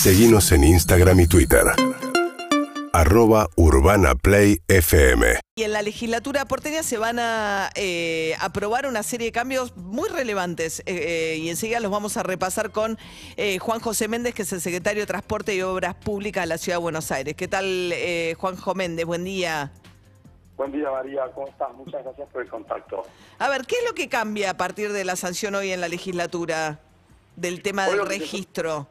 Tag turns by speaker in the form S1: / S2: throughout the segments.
S1: Seguimos en Instagram y Twitter. Arroba Urbana Play FM.
S2: Y en la legislatura porteña se van a eh, aprobar una serie de cambios muy relevantes eh, eh, y enseguida los vamos a repasar con eh, Juan José Méndez, que es el secretario de Transporte y Obras Públicas de la Ciudad de Buenos Aires. ¿Qué tal, eh, Juanjo Méndez? Buen día.
S3: Buen día, María. ¿Cómo estás? Muchas gracias por el contacto.
S2: A ver, ¿qué es lo que cambia a partir de la sanción hoy en la legislatura del tema
S3: Hoy
S2: del registro?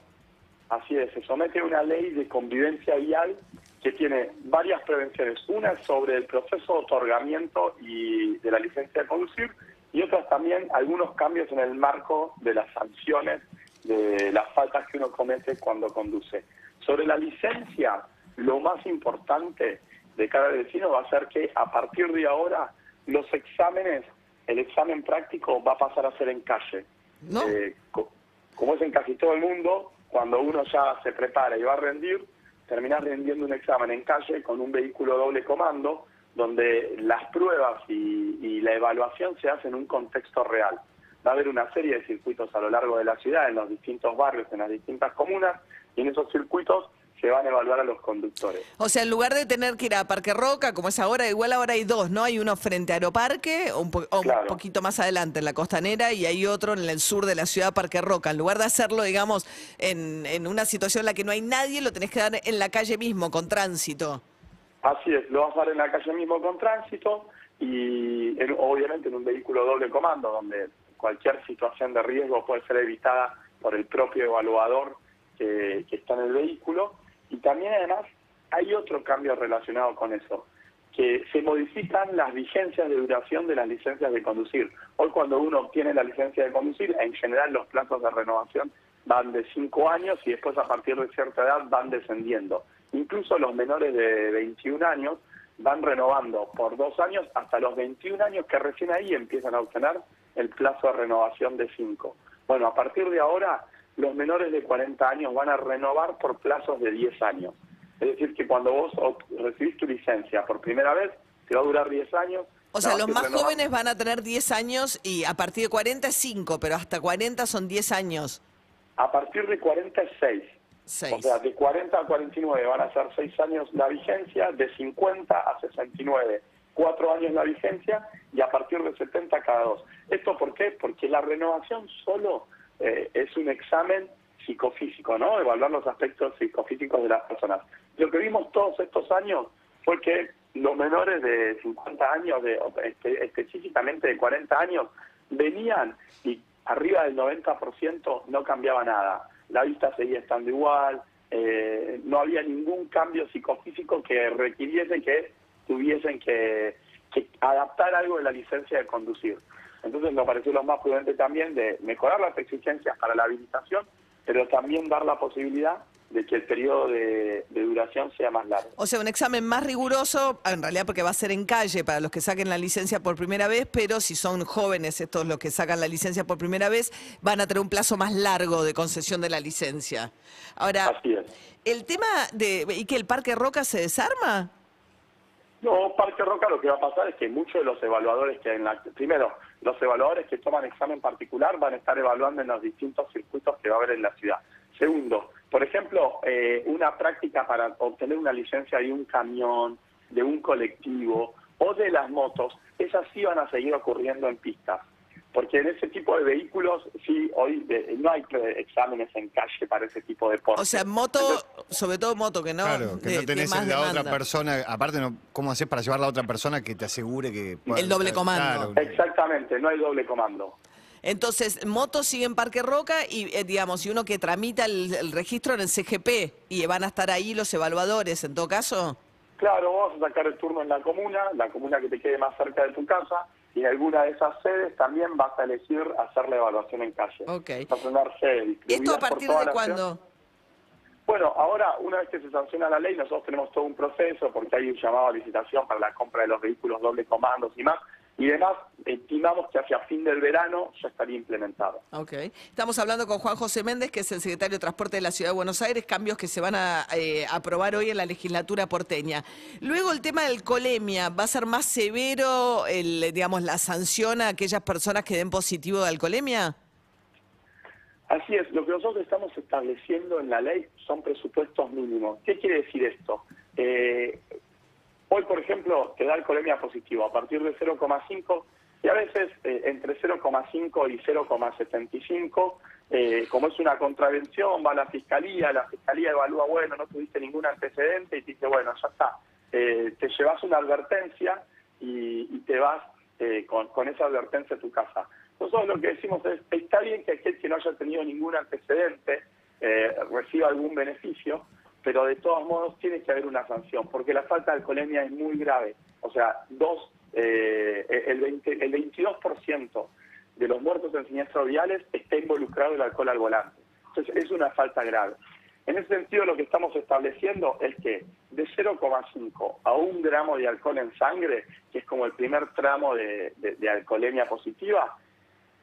S3: Así es, se somete una ley de convivencia vial que tiene varias prevenciones. Una es sobre el proceso de otorgamiento y de la licencia de conducir y otras también algunos cambios en el marco de las sanciones de las faltas que uno comete cuando conduce. Sobre la licencia, lo más importante de cada vecino va a ser que a partir de ahora los exámenes, el examen práctico va a pasar a ser en calle.
S2: ¿No?
S3: Eh, co- como es en casi todo el mundo, cuando uno ya se prepara y va a rendir, terminás rendiendo un examen en calle con un vehículo doble comando, donde las pruebas y, y la evaluación se hacen en un contexto real. Va a haber una serie de circuitos a lo largo de la ciudad, en los distintos barrios, en las distintas comunas, y en esos circuitos se van a evaluar a los conductores.
S2: O sea, en lugar de tener que ir a Parque Roca, como es ahora, igual ahora hay dos, ¿no? Hay uno frente a Aeroparque, o un, po- o un poquito más adelante en la costanera, y hay otro en el sur de la ciudad, Parque Roca. En lugar de hacerlo, digamos, en, en una situación en la que no hay nadie, lo tenés que dar en la calle mismo, con tránsito.
S3: Así es, lo vas a dar en la calle mismo con tránsito y en- obviamente en un vehículo doble comando donde cualquier situación de riesgo puede ser evitada por el propio evaluador que, que está en el vehículo. Y también además hay otro cambio relacionado con eso, que se modifican las vigencias de duración de las licencias de conducir. Hoy cuando uno obtiene la licencia de conducir, en general los plazos de renovación van de 5 años y después a partir de cierta edad van descendiendo. Incluso los menores de 21 años van renovando por dos años hasta los 21 años que recién ahí empiezan a obtener el plazo de renovación de 5. Bueno, a partir de ahora los menores de 40 años van a renovar por plazos de 10 años. Es decir, que cuando vos recibís tu licencia por primera vez, te va a durar 10 años.
S2: O sea, los más jóvenes van a tener 10 años y a partir de 40 es 5, pero hasta 40 son 10 años.
S3: A partir de 40 es 6.
S2: 6.
S3: O sea, de 40 a 49 van a ser 6 años la vigencia, de 50 a 69, 4 años la vigencia y a partir de 70 cada dos. ¿Esto por qué? Porque la renovación solo eh, es un examen psicofísico, ¿no? Evaluar los aspectos psicofísicos de las personas. Lo que vimos todos estos años fue que los menores de 50 años, de, o espe- específicamente de 40 años, venían y arriba del 90% no cambiaba nada. La vista seguía estando igual, eh, no había ningún cambio psicofísico que requiriese que tuviesen que, que adaptar algo de la licencia de conducir. Entonces me pareció lo más prudente también de mejorar las exigencias para la habilitación, pero también dar la posibilidad de que el periodo de, de duración sea más largo.
S2: O sea, un examen más riguroso, en realidad porque va a ser en calle para los que saquen la licencia por primera vez, pero si son jóvenes estos los que sacan la licencia por primera vez, van a tener un plazo más largo de concesión de la licencia. Ahora,
S3: Así es.
S2: el tema de... ¿Y que el Parque Roca se desarma?
S3: No, Parque Roca lo que va a pasar es que muchos de los evaluadores que en la... Primero, los evaluadores que toman examen particular van a estar evaluando en los distintos circuitos que va a haber en la ciudad. Segundo, por ejemplo, eh, una práctica para obtener una licencia de un camión, de un colectivo o de las motos, esas sí van a seguir ocurriendo en pistas. Porque en ese tipo de vehículos, sí, hoy eh, no hay exámenes en calle para ese tipo de deportes.
S2: O sea, moto, sobre todo moto, que no,
S4: Claro, que
S2: de-
S4: no
S2: de
S4: tenés de la otra persona. Aparte, no, ¿cómo haces para llevar a la otra persona que te asegure que. pueda-
S2: El doble comando.
S4: Claro,
S3: Exactamente, no hay doble comando.
S2: Entonces, motos sigue en Parque Roca y, eh, digamos, y uno que tramita el, el registro en el CGP y van a estar ahí los evaluadores, en todo caso.
S3: Claro, vos vas a sacar el turno en la comuna, la comuna que te quede más cerca de tu casa, y en alguna de esas sedes también vas a elegir hacer la evaluación en calle.
S2: Ok.
S3: Vas a tener sedes
S2: ¿Esto a partir de cuándo?
S3: Bueno, ahora, una vez que se sanciona la ley, nosotros tenemos todo un proceso, porque hay un llamado a licitación para la compra de los vehículos doble comandos y más, y demás, estimamos que hacia fin del verano ya estaría implementado.
S2: Ok. Estamos hablando con Juan José Méndez, que es el secretario de Transporte de la Ciudad de Buenos Aires, cambios que se van a eh, aprobar hoy en la legislatura porteña. Luego el tema del colemia, ¿va a ser más severo el, digamos, la sanción a aquellas personas que den positivo de alcoholemia?
S3: Así es, lo que nosotros estamos estableciendo en la ley son presupuestos mínimos. ¿Qué quiere decir esto? Eh, hoy, por ejemplo, te da alcoholemia positivo a partir de 0,5 y a veces eh, entre 0,5 y 0,75, eh, como es una contravención, va a la fiscalía, la fiscalía evalúa, bueno, no tuviste ningún antecedente y te dice, bueno, ya está, eh, te llevas una advertencia y, y te vas eh, con, con esa advertencia a tu casa. Nosotros lo que decimos es, está bien que aquel que no haya tenido ningún antecedente eh, reciba algún beneficio, pero de todos modos tiene que haber una sanción, porque la falta de alcoholemia es muy grave. O sea, dos, eh, el, 20 el 22% de los muertos en siniestros viales está involucrado el alcohol al volante. Entonces, es una falta grave. En ese sentido, lo que estamos estableciendo es que de 0,5 a 1 gramo de alcohol en sangre, que es como el primer tramo de alcoholemia positiva,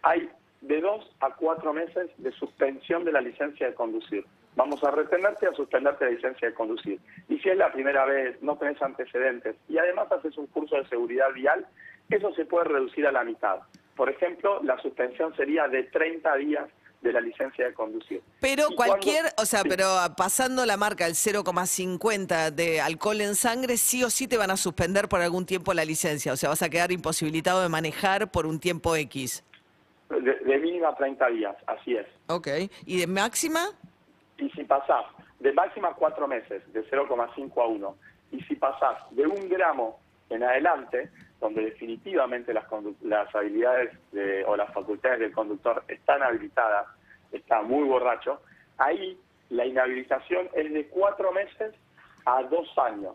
S3: hay de dos a cuatro meses de suspensión de la licencia de conducir. Vamos a retenerte a suspenderte la licencia de conducir. Y si es la primera vez, no tenés antecedentes y además haces un curso de seguridad vial, eso se puede reducir a la mitad. Por ejemplo, la suspensión sería de 30 días de la licencia de conducir.
S2: Pero cualquier,
S3: cuando-
S2: o sea,
S3: sí.
S2: pero pasando la marca, el 0,50 de alcohol en sangre, sí o sí te van a suspender por algún tiempo la licencia. O sea, vas a quedar imposibilitado de manejar por un tiempo X.
S3: De, de mínima 30 días, así es.
S2: Ok. ¿Y de máxima?
S3: Y si pasás de máxima cuatro meses, de 0,5 a 1, y si pasás de un gramo en adelante, donde definitivamente las, las habilidades de- o las facultades del conductor están habilitadas, está muy borracho, ahí la inhabilitación es de cuatro meses a dos años.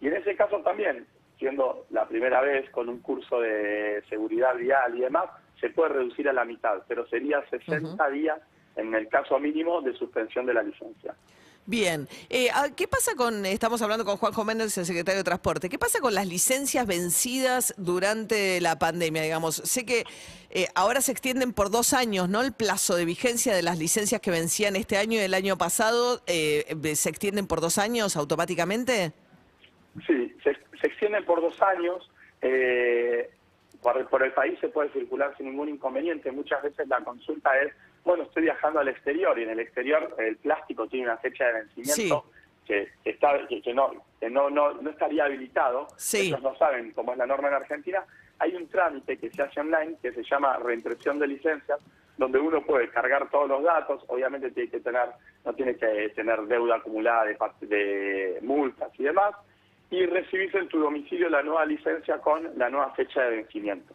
S3: Y en ese caso también, siendo la primera vez con un curso de seguridad vial y demás, se puede reducir a la mitad, pero sería 60 días en el caso mínimo de suspensión de la licencia.
S2: Bien. Eh, ah, ¿Qué pasa con, estamos hablando con Juanjo Méndez, el secretario de Transporte, ¿qué pasa con las licencias vencidas durante la pandemia? Digamos, sé que eh, ahora se extienden por dos años, ¿no? El plazo de vigencia de las licencias que vencían este año y el año pasado, eh, ¿se extienden por dos años automáticamente?
S3: Sí, se, se extienden por dos años. eh, por, por el país se puede circular sin ningún inconveniente. Muchas veces la consulta es, bueno, estoy viajando al exterior y en el exterior el plástico tiene una fecha de vencimiento que, que está, que, que no, que no, no, no estaría habilitado.
S2: Sí.
S3: Ellos no saben cómo es la norma en Argentina. Hay un trámite que se hace online que se llama reimpresión de licencias, donde uno puede cargar todos los datos, obviamente tiene que tener, no tiene que tener deuda acumulada de, de multas y demás, y recibirse en tu domicilio la nueva licencia con la nueva fecha de vencimiento.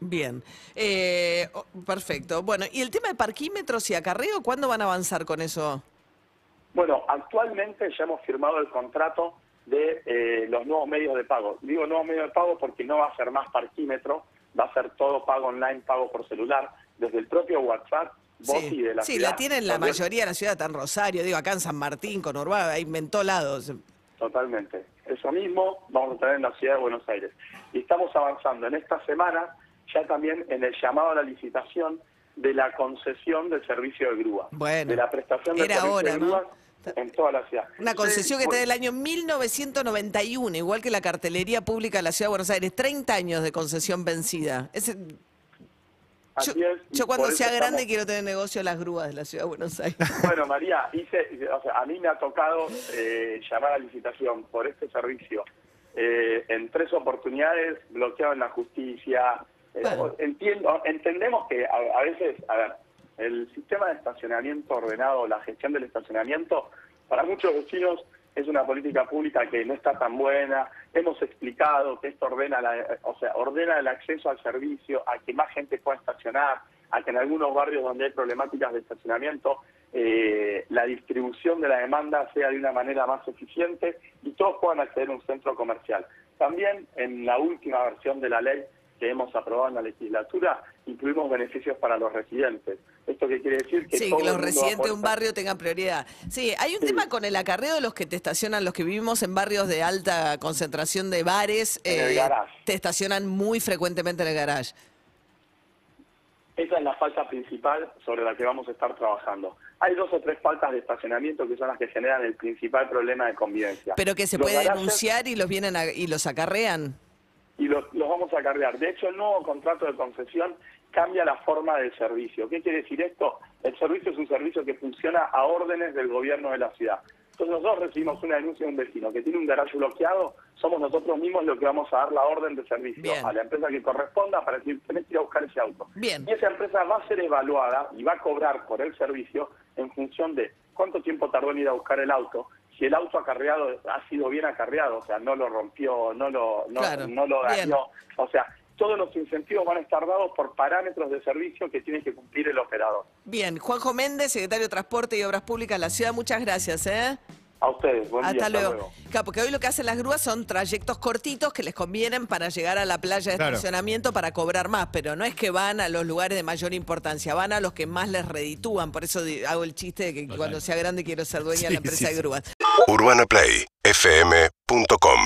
S2: Bien. Eh, oh, perfecto. Bueno, ¿y el tema de parquímetros y acarreo, cuándo van a avanzar con eso?
S3: Bueno, actualmente ya hemos firmado el contrato de eh, los nuevos medios de pago. Digo nuevos medios de pago porque no va a ser más parquímetro, va a ser todo pago online, pago por celular, desde el propio WhatsApp, vos y de la
S2: sí
S3: ciudad.
S2: la tienen la mayoría de la ciudad, en Rosario, digo, acá en San Martín, con ahí en todos lados.
S3: Totalmente. Eso mismo vamos a tener en la ciudad de Buenos Aires. Y estamos avanzando en esta semana ya también en el llamado a la licitación de la concesión del servicio de grúa.
S2: Bueno,
S3: de la prestación del
S2: era
S3: servicio
S2: hora,
S3: de
S2: ¿no?
S3: grúa en toda la ciudad.
S2: Una concesión que está del año 1991, igual que la cartelería pública de la Ciudad de Buenos Aires. 30 años de concesión vencida. Yo,
S3: Así es, y
S2: yo cuando sea grande
S3: estamos-
S2: quiero tener negocio de las grúas de la Ciudad de Buenos Aires.
S3: Bueno, María, hice, o sea, a mí me ha tocado eh, llamar a licitación por este servicio eh, en tres oportunidades, bloqueado en la justicia. Eh,
S2: Bueno.
S3: entiendo, entendemos que a, a veces, a ver, el sistema de estacionamiento ordenado, la gestión del estacionamiento, para muchos vecinos es una política pública que no está tan buena. Hemos explicado que esto ordena, la, o sea, ordena el acceso al servicio, a que más gente pueda estacionar, a que en algunos barrios donde hay problemáticas de estacionamiento, eh, la distribución de la demanda sea de una manera más eficiente y todos puedan acceder a un centro comercial. También en la última versión de la ley que hemos aprobado en la legislatura, incluimos beneficios para los residentes. ¿Esto qué quiere decir? Que
S2: Sí,
S3: todo
S2: que los residentes de un barrio tengan prioridad. Sí, hay un
S3: Sí.
S2: tema con el acarreo de los que te estacionan, los que vivimos en barrios de alta concentración de bares, eh, te estacionan muy frecuentemente en el garage.
S3: Esa es la falta principal sobre la que vamos a estar trabajando. Hay dos o tres faltas de estacionamiento que son las que generan el principal problema de convivencia.
S2: Pero que se
S3: Los
S2: puede denunciar y los vienen a- y los acarrean.
S3: Y los, los vamos a cargar. De hecho, el nuevo contrato de concesión cambia la forma del servicio. ¿Qué quiere decir esto? El servicio es un servicio que funciona a órdenes del gobierno de la ciudad. Entonces nosotros recibimos una denuncia de un vecino que tiene un garaje bloqueado, somos nosotros mismos los que vamos a dar la orden de servicio
S2: Bien.
S3: a la empresa que corresponda para decir, tenés que ir a buscar ese auto.
S2: Bien.
S3: Y esa empresa va a ser evaluada y va a cobrar por el servicio en función de cuánto tiempo tardó en ir a buscar el auto, si el auto acarreado ha sido bien acarreado, o sea, no lo rompió, no lo, no,
S2: Claro.
S3: no lo
S2: Bien.
S3: dañó, o sea, todos los incentivos van a estar dados por parámetros de servicio que tiene que cumplir el operador.
S2: Bien, Juanjo Méndez, secretario de Transporte y Obras Públicas de la ciudad, muchas gracias. ¿eh?
S3: A ustedes, buen día,
S2: Hasta luego. Claro, porque hoy lo que hacen las grúas son trayectos cortitos que les convienen para llegar a la playa de
S4: Claro.
S2: estacionamiento para cobrar más, pero no es que van a los lugares de mayor importancia, van a los que más les reditúan. Por eso hago el chiste de que cuando sea grande quiero ser dueña de la empresa
S4: sí,
S2: de
S4: sí.
S1: UrbanaPlayFM.com